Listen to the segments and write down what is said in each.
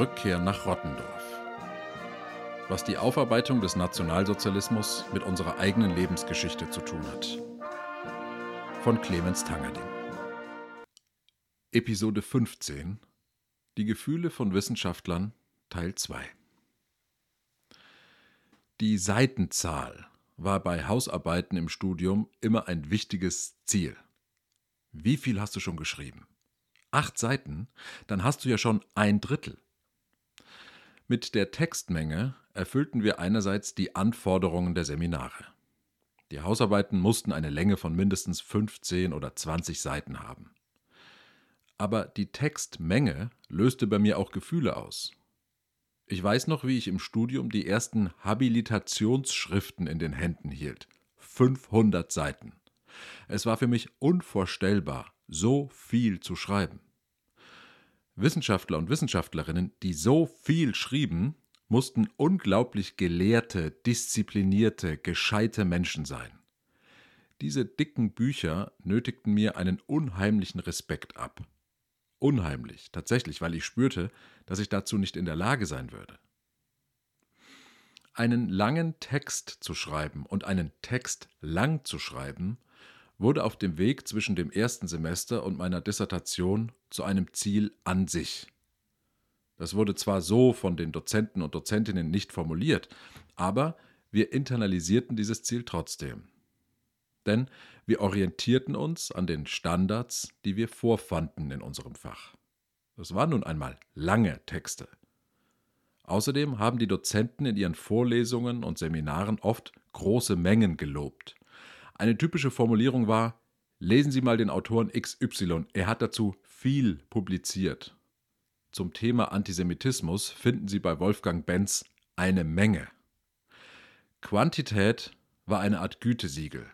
Rückkehr nach Rottendorf. Was die Aufarbeitung des Nationalsozialismus mit unserer eigenen Lebensgeschichte zu tun hat. Von Clemens Tangerding. Episode 15 Die Gefühle von Wissenschaftlern Teil 2 Die Seitenzahl war bei Hausarbeiten im Studium immer ein wichtiges Ziel. Wie viel hast du schon geschrieben? Acht Seiten? Dann hast du ja schon ein Drittel. Mit der Textmenge erfüllten wir einerseits die Anforderungen der Seminare. Die Hausarbeiten mussten eine Länge von mindestens 15 oder 20 Seiten haben. Aber die Textmenge löste bei mir auch Gefühle aus. Ich weiß noch, wie ich im Studium die ersten Habilitationsschriften in den Händen hielt. 500 Seiten. Es war für mich unvorstellbar, so viel zu schreiben. Wissenschaftler und Wissenschaftlerinnen, die so viel schrieben, mussten unglaublich gelehrte, disziplinierte, gescheite Menschen sein. Diese dicken Bücher nötigten mir einen unheimlichen Respekt ab. Unheimlich, tatsächlich, weil ich spürte, dass ich dazu nicht in der Lage sein würde. Einen langen Text zu schreiben und einen Text lang zu schreiben, wurde auf dem Weg zwischen dem ersten Semester und meiner Dissertation zu einem Ziel an sich. Das wurde zwar so von den Dozenten und Dozentinnen nicht formuliert, aber wir internalisierten dieses Ziel trotzdem. Denn wir orientierten uns an den Standards, die wir vorfanden in unserem Fach. Das waren nun einmal lange Texte. Außerdem haben die Dozenten in ihren Vorlesungen und Seminaren oft große Mengen gelobt. Eine typische Formulierung war, lesen Sie mal den Autoren XY, er hat dazu viel publiziert. Zum Thema Antisemitismus finden Sie bei Wolfgang Benz eine Menge. Quantität war eine Art Gütesiegel.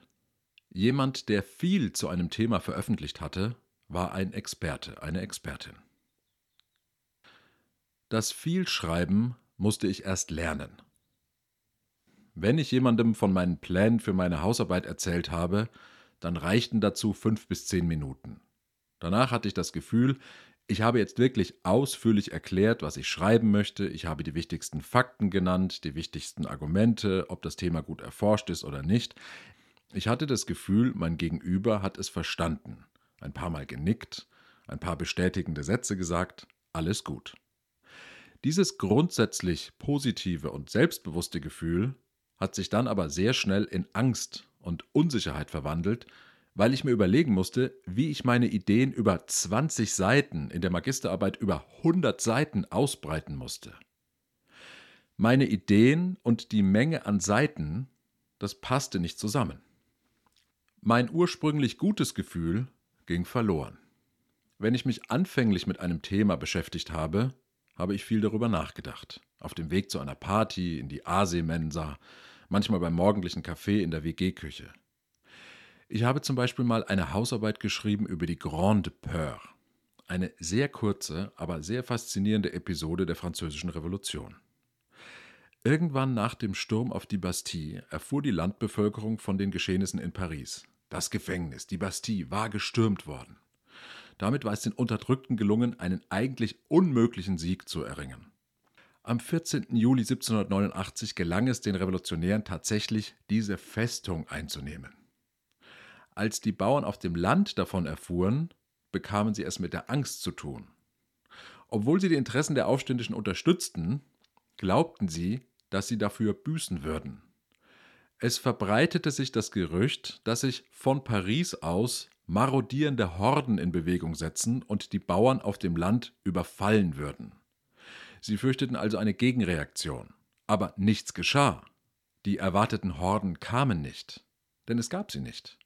Jemand, der viel zu einem Thema veröffentlicht hatte, war ein Experte, eine Expertin. Das Vielschreiben musste ich erst lernen. Wenn ich jemandem von meinen Plänen für meine Hausarbeit erzählt habe, dann reichten dazu fünf bis zehn Minuten. Danach hatte ich das Gefühl, ich habe jetzt wirklich ausführlich erklärt, was ich schreiben möchte. Ich habe die wichtigsten Fakten genannt, die wichtigsten Argumente, ob das Thema gut erforscht ist oder nicht. Ich hatte das Gefühl, mein Gegenüber hat es verstanden. Ein paar Mal genickt, ein paar bestätigende Sätze gesagt, alles gut. Dieses grundsätzlich positive und selbstbewusste Gefühl hat sich dann aber sehr schnell in Angst und Unsicherheit verwandelt, weil ich mir überlegen musste, wie ich meine Ideen über 20 Seiten in der Magisterarbeit über 100 Seiten ausbreiten musste. Meine Ideen und die Menge an Seiten, das passte nicht zusammen. Mein ursprünglich gutes Gefühl ging verloren. Wenn ich mich anfänglich mit einem Thema beschäftigt habe, habe ich viel darüber nachgedacht. Auf dem Weg zu einer Party, in die Aseemensa, manchmal beim morgendlichen Kaffee in der WG-Küche. Ich habe zum Beispiel mal eine Hausarbeit geschrieben über die Grande Peur, eine sehr kurze, aber sehr faszinierende Episode der Französischen Revolution. Irgendwann nach dem Sturm auf die Bastille erfuhr die Landbevölkerung von den Geschehnissen in Paris. Das Gefängnis, die Bastille, war gestürmt worden. Damit war es den Unterdrückten gelungen, einen eigentlich unmöglichen Sieg zu erringen. Am 14. Juli 1789 gelang es den Revolutionären tatsächlich, diese Festung einzunehmen. Als die Bauern auf dem Land davon erfuhren, bekamen sie es mit der Angst zu tun. Obwohl sie die Interessen der Aufständischen unterstützten, glaubten sie, dass sie dafür büßen würden. Es verbreitete sich das Gerücht, dass sich von Paris aus marodierende Horden in Bewegung setzen und die Bauern auf dem Land überfallen würden. Sie fürchteten also eine Gegenreaktion. Aber nichts geschah. Die erwarteten Horden kamen nicht, denn es gab sie nicht.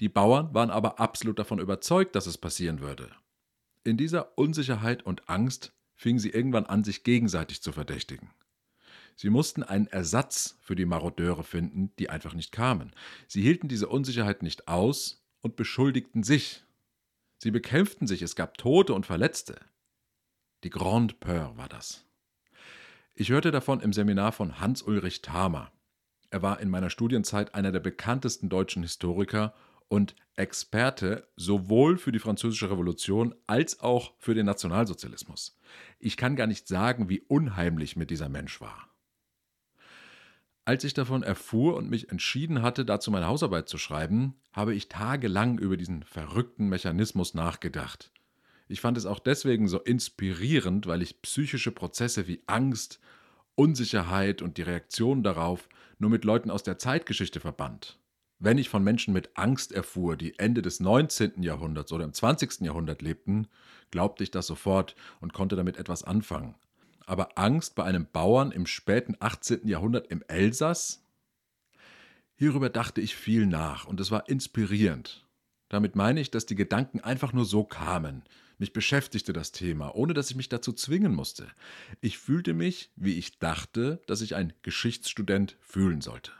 Die Bauern waren aber absolut davon überzeugt, dass es passieren würde. In dieser Unsicherheit und Angst fingen sie irgendwann an, sich gegenseitig zu verdächtigen. Sie mussten einen Ersatz für die Marodeure finden, die einfach nicht kamen. Sie hielten diese Unsicherheit nicht aus und beschuldigten sich. Sie bekämpften sich, es gab Tote und Verletzte. Die Grande Peur war das. Ich hörte davon im Seminar von Hans-Ulrich Thamer. Er war in meiner Studienzeit einer der bekanntesten deutschen Historiker und Experte sowohl für die Französische Revolution als auch für den Nationalsozialismus. Ich kann gar nicht sagen, wie unheimlich mir dieser Mensch war. Als ich davon erfuhr und mich entschieden hatte, dazu meine Hausarbeit zu schreiben, habe ich tagelang über diesen verrückten Mechanismus nachgedacht. Ich fand es auch deswegen so inspirierend, weil ich psychische Prozesse wie Angst, Unsicherheit und die Reaktion darauf nur mit Leuten aus der Zeitgeschichte verband. Wenn ich von Menschen mit Angst erfuhr, die Ende des 19. Jahrhunderts oder im 20. Jahrhundert lebten, glaubte ich das sofort und konnte damit etwas anfangen. Aber Angst bei einem Bauern im späten 18. Jahrhundert im Elsass? Hierüber dachte ich viel nach und es war inspirierend. Damit meine ich, dass die Gedanken einfach nur so kamen. Mich beschäftigte das Thema, ohne dass ich mich dazu zwingen musste. Ich fühlte mich, wie ich dachte, dass ich ein Geschichtsstudent fühlen sollte.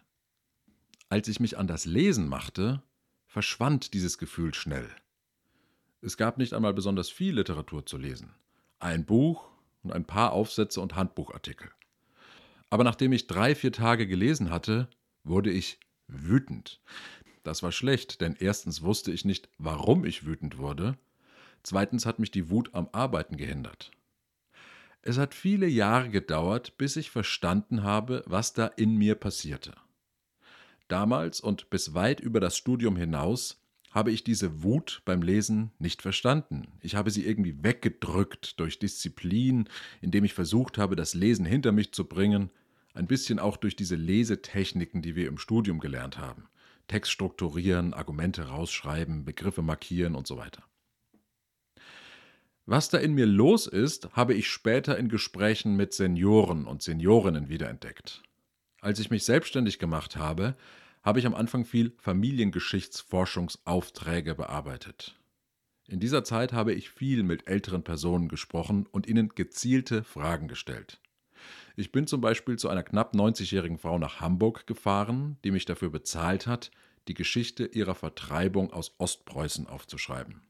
Als ich mich an das Lesen machte, verschwand dieses Gefühl schnell. Es gab nicht einmal besonders viel Literatur zu lesen. Ein Buch und ein paar Aufsätze und Handbuchartikel. Aber nachdem ich drei, vier Tage gelesen hatte, wurde ich wütend. Das war schlecht, denn erstens wusste ich nicht, warum ich wütend wurde, zweitens hat mich die Wut am Arbeiten gehindert. Es hat viele Jahre gedauert, bis ich verstanden habe, was da in mir passierte. Damals und bis weit über das Studium hinaus habe ich diese Wut beim Lesen nicht verstanden. Ich habe sie irgendwie weggedrückt durch Disziplin, indem ich versucht habe, das Lesen hinter mich zu bringen, ein bisschen auch durch diese Lesetechniken, die wir im Studium gelernt haben. Text strukturieren, Argumente rausschreiben, Begriffe markieren und so weiter. Was da in mir los ist, habe ich später in Gesprächen mit Senioren und Seniorinnen wiederentdeckt. Als ich mich selbstständig gemacht habe, habe ich am Anfang viel Familiengeschichtsforschungsaufträge bearbeitet. In dieser Zeit habe ich viel mit älteren Personen gesprochen und ihnen gezielte Fragen gestellt. Ich bin zum Beispiel zu einer knapp 90-jährigen Frau nach Hamburg gefahren, die mich dafür bezahlt hat, die Geschichte ihrer Vertreibung aus Ostpreußen aufzuschreiben.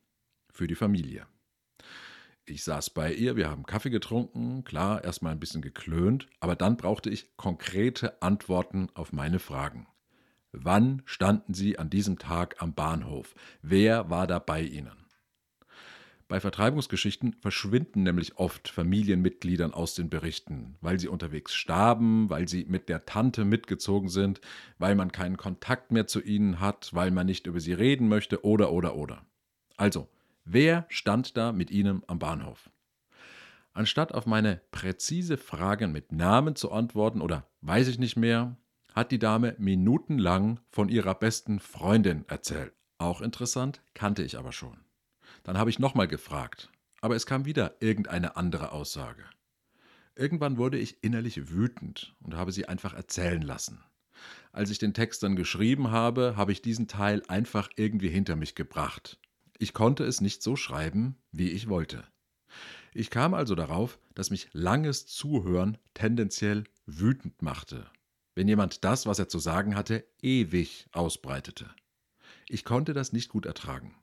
Für die Familie. Ich saß bei ihr, wir haben Kaffee getrunken, klar, erstmal ein bisschen geklönt, aber dann brauchte ich konkrete Antworten auf meine Fragen. Wann standen Sie an diesem Tag am Bahnhof? Wer war da bei Ihnen? Bei Vertreibungsgeschichten verschwinden nämlich oft Familienmitgliedern aus den Berichten, weil sie unterwegs starben, weil sie mit der Tante mitgezogen sind, weil man keinen Kontakt mehr zu ihnen hat, weil man nicht über sie reden möchte oder oder oder. Also, Wer stand da mit Ihnen am Bahnhof? Anstatt auf meine präzise Fragen mit Namen zu antworten oder weiß ich nicht mehr, hat die Dame minutenlang von ihrer besten Freundin erzählt. Auch interessant, kannte ich aber schon. Dann habe ich nochmal gefragt, aber es kam wieder irgendeine andere Aussage. Irgendwann wurde ich innerlich wütend und habe sie einfach erzählen lassen. Als ich den Text dann geschrieben habe, habe ich diesen Teil einfach irgendwie hinter mich gebracht ich konnte es nicht so schreiben, wie ich wollte. Ich kam also darauf, dass mich langes Zuhören tendenziell wütend machte, wenn jemand das, was er zu sagen hatte, ewig ausbreitete. Ich konnte das nicht gut ertragen.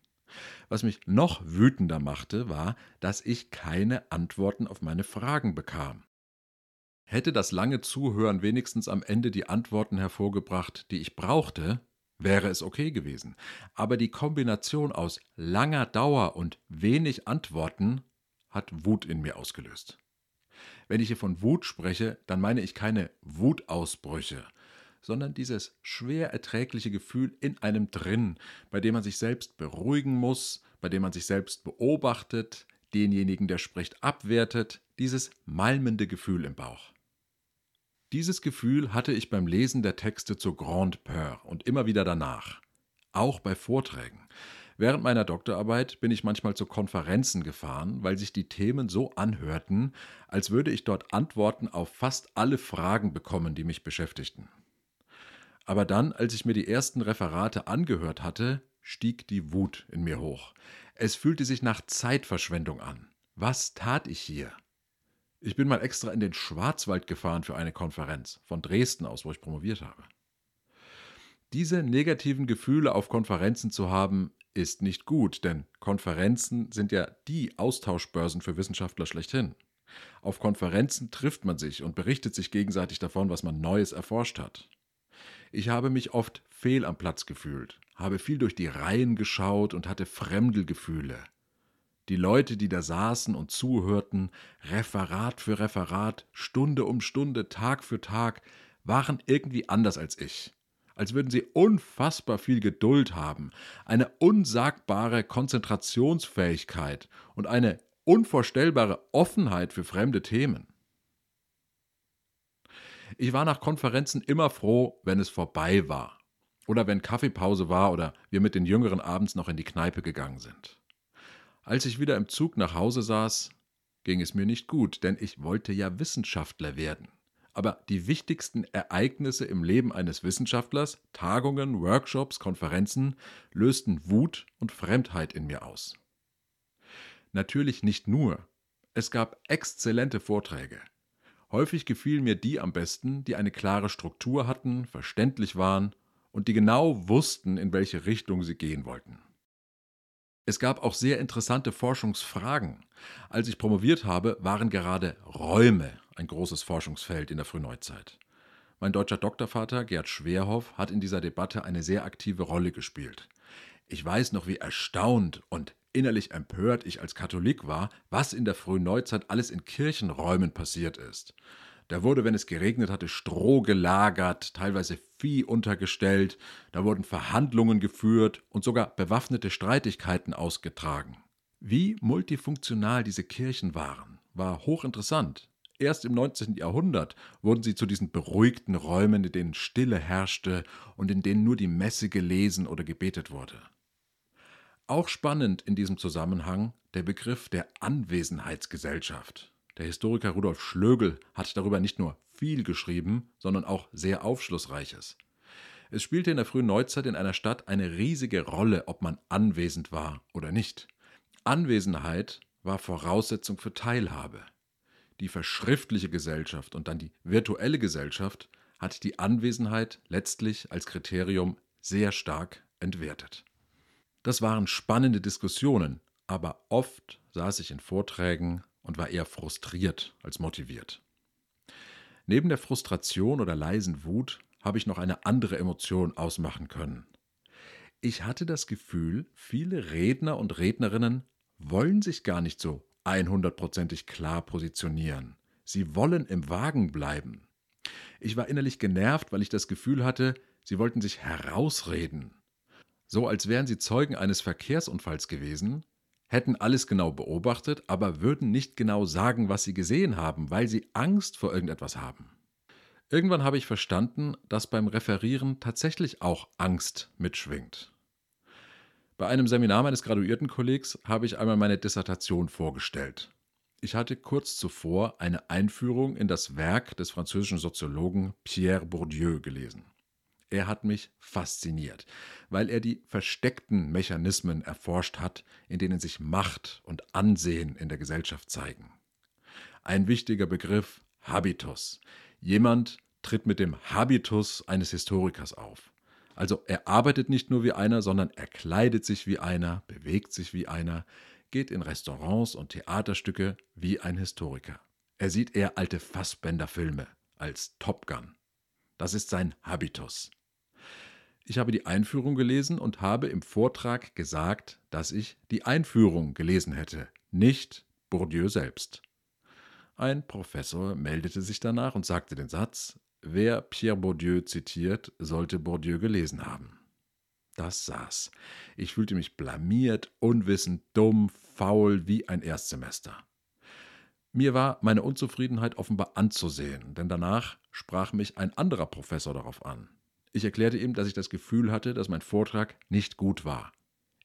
Was mich noch wütender machte, war, dass ich keine Antworten auf meine Fragen bekam. Hätte das lange Zuhören wenigstens am Ende die Antworten hervorgebracht, die ich brauchte, wäre es okay gewesen. Aber die Kombination aus langer Dauer und wenig Antworten hat Wut in mir ausgelöst. Wenn ich hier von Wut spreche, dann meine ich keine Wutausbrüche, sondern dieses schwer erträgliche Gefühl in einem drin, bei dem man sich selbst beruhigen muss, bei dem man sich selbst beobachtet, denjenigen, der spricht, abwertet, dieses malmende Gefühl im Bauch. Dieses Gefühl hatte ich beim Lesen der Texte zur Grande Peur und immer wieder danach. Auch bei Vorträgen. Während meiner Doktorarbeit bin ich manchmal zu Konferenzen gefahren, weil sich die Themen so anhörten, als würde ich dort Antworten auf fast alle Fragen bekommen, die mich beschäftigten. Aber dann, als ich mir die ersten Referate angehört hatte, stieg die Wut in mir hoch. Es fühlte sich nach Zeitverschwendung an. Was tat ich hier? Ich bin mal extra in den Schwarzwald gefahren für eine Konferenz, von Dresden aus, wo ich promoviert habe. Diese negativen Gefühle auf Konferenzen zu haben, ist nicht gut, denn Konferenzen sind ja die Austauschbörsen für Wissenschaftler schlechthin. Auf Konferenzen trifft man sich und berichtet sich gegenseitig davon, was man Neues erforscht hat. Ich habe mich oft fehl am Platz gefühlt, habe viel durch die Reihen geschaut und hatte Fremdelgefühle. Die Leute, die da saßen und zuhörten, Referat für Referat, Stunde um Stunde, Tag für Tag, waren irgendwie anders als ich. Als würden sie unfassbar viel Geduld haben, eine unsagbare Konzentrationsfähigkeit und eine unvorstellbare Offenheit für fremde Themen. Ich war nach Konferenzen immer froh, wenn es vorbei war. Oder wenn Kaffeepause war oder wir mit den Jüngeren abends noch in die Kneipe gegangen sind. Als ich wieder im Zug nach Hause saß, ging es mir nicht gut, denn ich wollte ja Wissenschaftler werden. Aber die wichtigsten Ereignisse im Leben eines Wissenschaftlers, Tagungen, Workshops, Konferenzen, lösten Wut und Fremdheit in mir aus. Natürlich nicht nur. Es gab exzellente Vorträge. Häufig gefielen mir die am besten, die eine klare Struktur hatten, verständlich waren und die genau wussten, in welche Richtung sie gehen wollten. Es gab auch sehr interessante Forschungsfragen. Als ich promoviert habe, waren gerade Räume ein großes Forschungsfeld in der Frühneuzeit. Mein deutscher Doktorvater Gerd Schwerhoff hat in dieser Debatte eine sehr aktive Rolle gespielt. Ich weiß noch, wie erstaunt und innerlich empört ich als Katholik war, was in der frühen Neuzeit alles in Kirchenräumen passiert ist. Da wurde, wenn es geregnet hatte, Stroh gelagert, teilweise Vieh untergestellt, da wurden Verhandlungen geführt und sogar bewaffnete Streitigkeiten ausgetragen. Wie multifunktional diese Kirchen waren, war hochinteressant. Erst im 19. Jahrhundert wurden sie zu diesen beruhigten Räumen, in denen Stille herrschte und in denen nur die Messe gelesen oder gebetet wurde. Auch spannend in diesem Zusammenhang der Begriff der Anwesenheitsgesellschaft. Der Historiker Rudolf Schlögel hat darüber nicht nur viel geschrieben, sondern auch sehr Aufschlussreiches. Es spielte in der frühen Neuzeit in einer Stadt eine riesige Rolle, ob man anwesend war oder nicht. Anwesenheit war Voraussetzung für Teilhabe. Die verschriftliche Gesellschaft und dann die virtuelle Gesellschaft hat die Anwesenheit letztlich als Kriterium sehr stark entwertet. Das waren spannende Diskussionen, aber oft saß ich in Vorträgen und war eher frustriert als motiviert. Neben der Frustration oder leisen Wut habe ich noch eine andere Emotion ausmachen können. Ich hatte das Gefühl, viele Redner und Rednerinnen wollen sich gar nicht so 100%ig klar positionieren. Sie wollen im Wagen bleiben. Ich war innerlich genervt, weil ich das Gefühl hatte, sie wollten sich herausreden. So als wären sie Zeugen eines Verkehrsunfalls gewesen, hätten alles genau beobachtet, aber würden nicht genau sagen, was sie gesehen haben, weil sie Angst vor irgendetwas haben. Irgendwann habe ich verstanden, dass beim Referieren tatsächlich auch Angst mitschwingt. Bei einem Seminar meines Graduiertenkollegs habe ich einmal meine Dissertation vorgestellt. Ich hatte kurz zuvor eine Einführung in das Werk des französischen Soziologen Pierre Bourdieu gelesen. Er hat mich fasziniert, weil er die versteckten Mechanismen erforscht hat, in denen sich Macht und Ansehen in der Gesellschaft zeigen. Ein wichtiger Begriff Habitus. Jemand tritt mit dem Habitus eines Historikers auf. Also er arbeitet nicht nur wie einer, sondern er kleidet sich wie einer, bewegt sich wie einer, geht in Restaurants und Theaterstücke wie ein Historiker. Er sieht eher alte Fassbänderfilme als Top Gun. Das ist sein Habitus. Ich habe die Einführung gelesen und habe im Vortrag gesagt, dass ich die Einführung gelesen hätte, nicht Bourdieu selbst. Ein Professor meldete sich danach und sagte den Satz, wer Pierre Bourdieu zitiert, sollte Bourdieu gelesen haben. Das saß. Ich fühlte mich blamiert, unwissend, dumm, faul wie ein Erstsemester. Mir war meine Unzufriedenheit offenbar anzusehen, denn danach sprach mich ein anderer Professor darauf an. Ich erklärte ihm, dass ich das Gefühl hatte, dass mein Vortrag nicht gut war.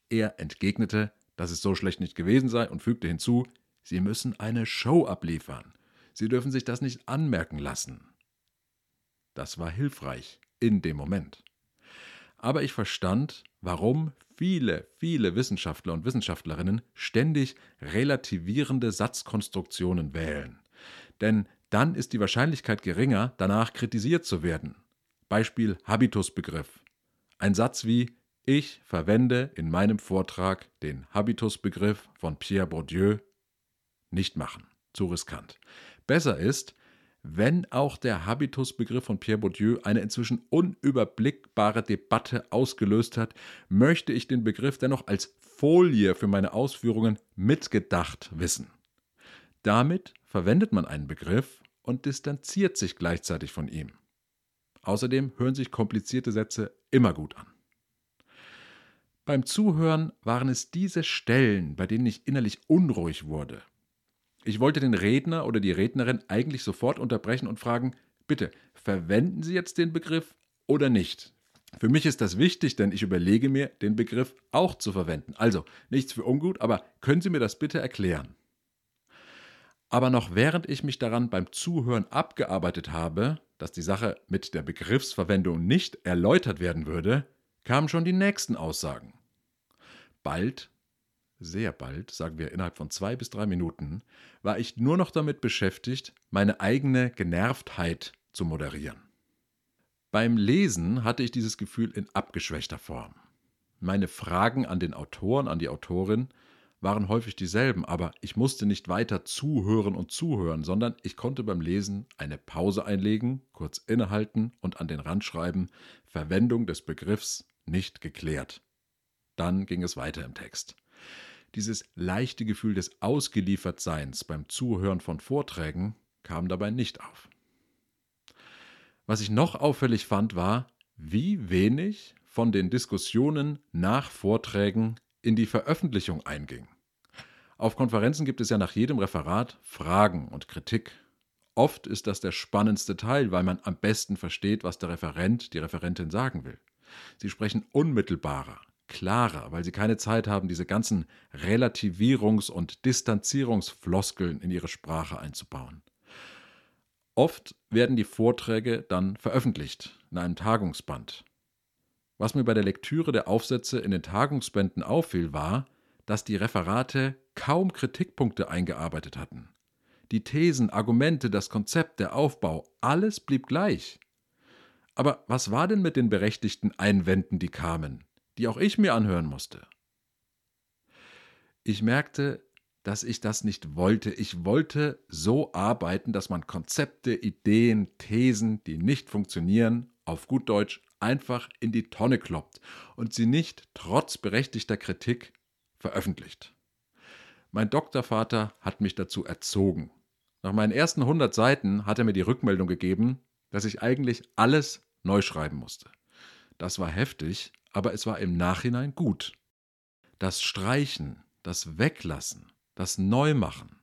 Er entgegnete, dass es so schlecht nicht gewesen sei und fügte hinzu, Sie müssen eine Show abliefern. Sie dürfen sich das nicht anmerken lassen. Das war hilfreich in dem Moment. Aber ich verstand, warum viele, viele Wissenschaftler und Wissenschaftlerinnen ständig relativierende Satzkonstruktionen wählen. Denn dann ist die Wahrscheinlichkeit geringer, danach kritisiert zu werden. Beispiel Habitusbegriff. Ein Satz wie Ich verwende in meinem Vortrag den Habitusbegriff von Pierre Bourdieu nicht machen. Zu riskant. Besser ist, wenn auch der Habitusbegriff von Pierre Bourdieu eine inzwischen unüberblickbare Debatte ausgelöst hat, möchte ich den Begriff dennoch als Folie für meine Ausführungen mitgedacht wissen. Damit verwendet man einen Begriff und distanziert sich gleichzeitig von ihm. Außerdem hören sich komplizierte Sätze immer gut an. Beim Zuhören waren es diese Stellen, bei denen ich innerlich unruhig wurde. Ich wollte den Redner oder die Rednerin eigentlich sofort unterbrechen und fragen, bitte, verwenden Sie jetzt den Begriff oder nicht? Für mich ist das wichtig, denn ich überlege mir, den Begriff auch zu verwenden. Also, nichts für ungut, aber können Sie mir das bitte erklären? Aber noch während ich mich daran beim Zuhören abgearbeitet habe, dass die Sache mit der Begriffsverwendung nicht erläutert werden würde, kamen schon die nächsten Aussagen. Bald, sehr bald, sagen wir innerhalb von zwei bis drei Minuten, war ich nur noch damit beschäftigt, meine eigene Genervtheit zu moderieren. Beim Lesen hatte ich dieses Gefühl in abgeschwächter Form. Meine Fragen an den Autoren, an die Autorin waren häufig dieselben, aber ich musste nicht weiter zuhören und zuhören, sondern ich konnte beim Lesen eine Pause einlegen, kurz innehalten und an den Rand schreiben Verwendung des Begriffs nicht geklärt. Dann ging es weiter im Text. Dieses leichte Gefühl des Ausgeliefertseins beim Zuhören von Vorträgen kam dabei nicht auf. Was ich noch auffällig fand, war, wie wenig von den Diskussionen nach Vorträgen in die Veröffentlichung einging. Auf Konferenzen gibt es ja nach jedem Referat Fragen und Kritik. Oft ist das der spannendste Teil, weil man am besten versteht, was der Referent, die Referentin sagen will. Sie sprechen unmittelbarer, klarer, weil sie keine Zeit haben, diese ganzen Relativierungs- und Distanzierungsfloskeln in ihre Sprache einzubauen. Oft werden die Vorträge dann veröffentlicht in einem Tagungsband. Was mir bei der Lektüre der Aufsätze in den Tagungsbänden auffiel, war, dass die Referate kaum Kritikpunkte eingearbeitet hatten. Die Thesen, Argumente, das Konzept, der Aufbau, alles blieb gleich. Aber was war denn mit den berechtigten Einwänden, die kamen, die auch ich mir anhören musste? Ich merkte, dass ich das nicht wollte. Ich wollte so arbeiten, dass man Konzepte, Ideen, Thesen, die nicht funktionieren, auf gut Deutsch einfach in die Tonne kloppt und sie nicht trotz berechtigter Kritik veröffentlicht. Mein Doktorvater hat mich dazu erzogen. Nach meinen ersten 100 Seiten hat er mir die Rückmeldung gegeben, dass ich eigentlich alles neu schreiben musste. Das war heftig, aber es war im Nachhinein gut. Das Streichen, das Weglassen, das Neumachen,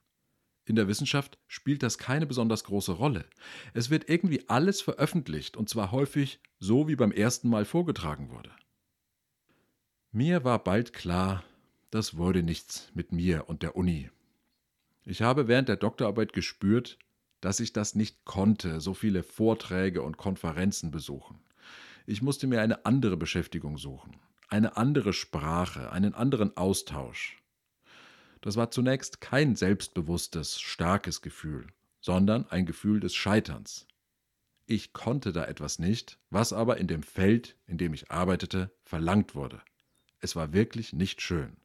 in der Wissenschaft spielt das keine besonders große Rolle. Es wird irgendwie alles veröffentlicht und zwar häufig so, wie beim ersten Mal vorgetragen wurde. Mir war bald klar, das wurde nichts mit mir und der Uni. Ich habe während der Doktorarbeit gespürt, dass ich das nicht konnte, so viele Vorträge und Konferenzen besuchen. Ich musste mir eine andere Beschäftigung suchen, eine andere Sprache, einen anderen Austausch. Das war zunächst kein selbstbewusstes, starkes Gefühl, sondern ein Gefühl des Scheiterns. Ich konnte da etwas nicht, was aber in dem Feld, in dem ich arbeitete, verlangt wurde. Es war wirklich nicht schön.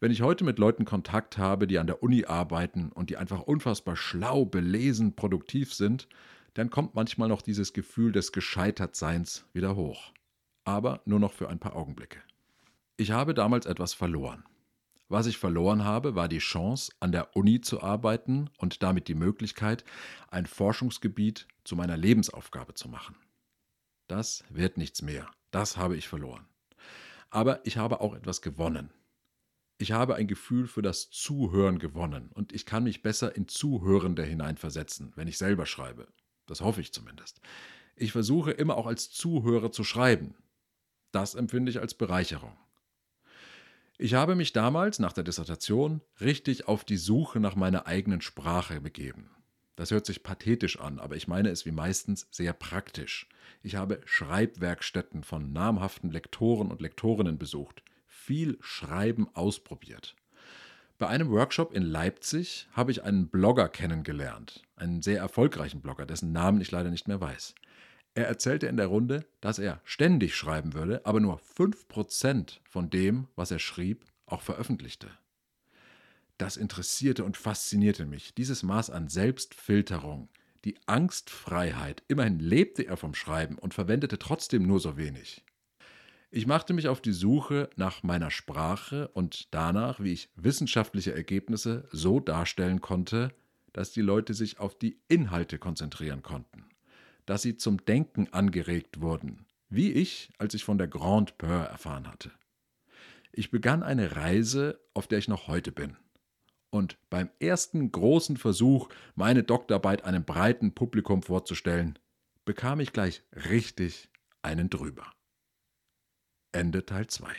Wenn ich heute mit Leuten Kontakt habe, die an der Uni arbeiten und die einfach unfassbar schlau, belesen, produktiv sind, dann kommt manchmal noch dieses Gefühl des Gescheitertseins wieder hoch. Aber nur noch für ein paar Augenblicke. Ich habe damals etwas verloren. Was ich verloren habe, war die Chance, an der Uni zu arbeiten und damit die Möglichkeit, ein Forschungsgebiet zu meiner Lebensaufgabe zu machen. Das wird nichts mehr. Das habe ich verloren. Aber ich habe auch etwas gewonnen. Ich habe ein Gefühl für das Zuhören gewonnen und ich kann mich besser in Zuhörende hineinversetzen, wenn ich selber schreibe. Das hoffe ich zumindest. Ich versuche immer auch als Zuhörer zu schreiben. Das empfinde ich als Bereicherung. Ich habe mich damals nach der Dissertation richtig auf die Suche nach meiner eigenen Sprache begeben. Das hört sich pathetisch an, aber ich meine es wie meistens sehr praktisch. Ich habe Schreibwerkstätten von namhaften Lektoren und Lektorinnen besucht, viel Schreiben ausprobiert. Bei einem Workshop in Leipzig habe ich einen Blogger kennengelernt, einen sehr erfolgreichen Blogger, dessen Namen ich leider nicht mehr weiß. Er erzählte in der Runde, dass er ständig schreiben würde, aber nur 5% von dem, was er schrieb, auch veröffentlichte. Das interessierte und faszinierte mich, dieses Maß an Selbstfilterung, die Angstfreiheit. Immerhin lebte er vom Schreiben und verwendete trotzdem nur so wenig. Ich machte mich auf die Suche nach meiner Sprache und danach, wie ich wissenschaftliche Ergebnisse so darstellen konnte, dass die Leute sich auf die Inhalte konzentrieren konnten, dass sie zum Denken angeregt wurden, wie ich, als ich von der Grande Peur erfahren hatte. Ich begann eine Reise, auf der ich noch heute bin. Und beim ersten großen Versuch, meine Doktorarbeit einem breiten Publikum vorzustellen, bekam ich gleich richtig einen drüber. Ende Teil 2.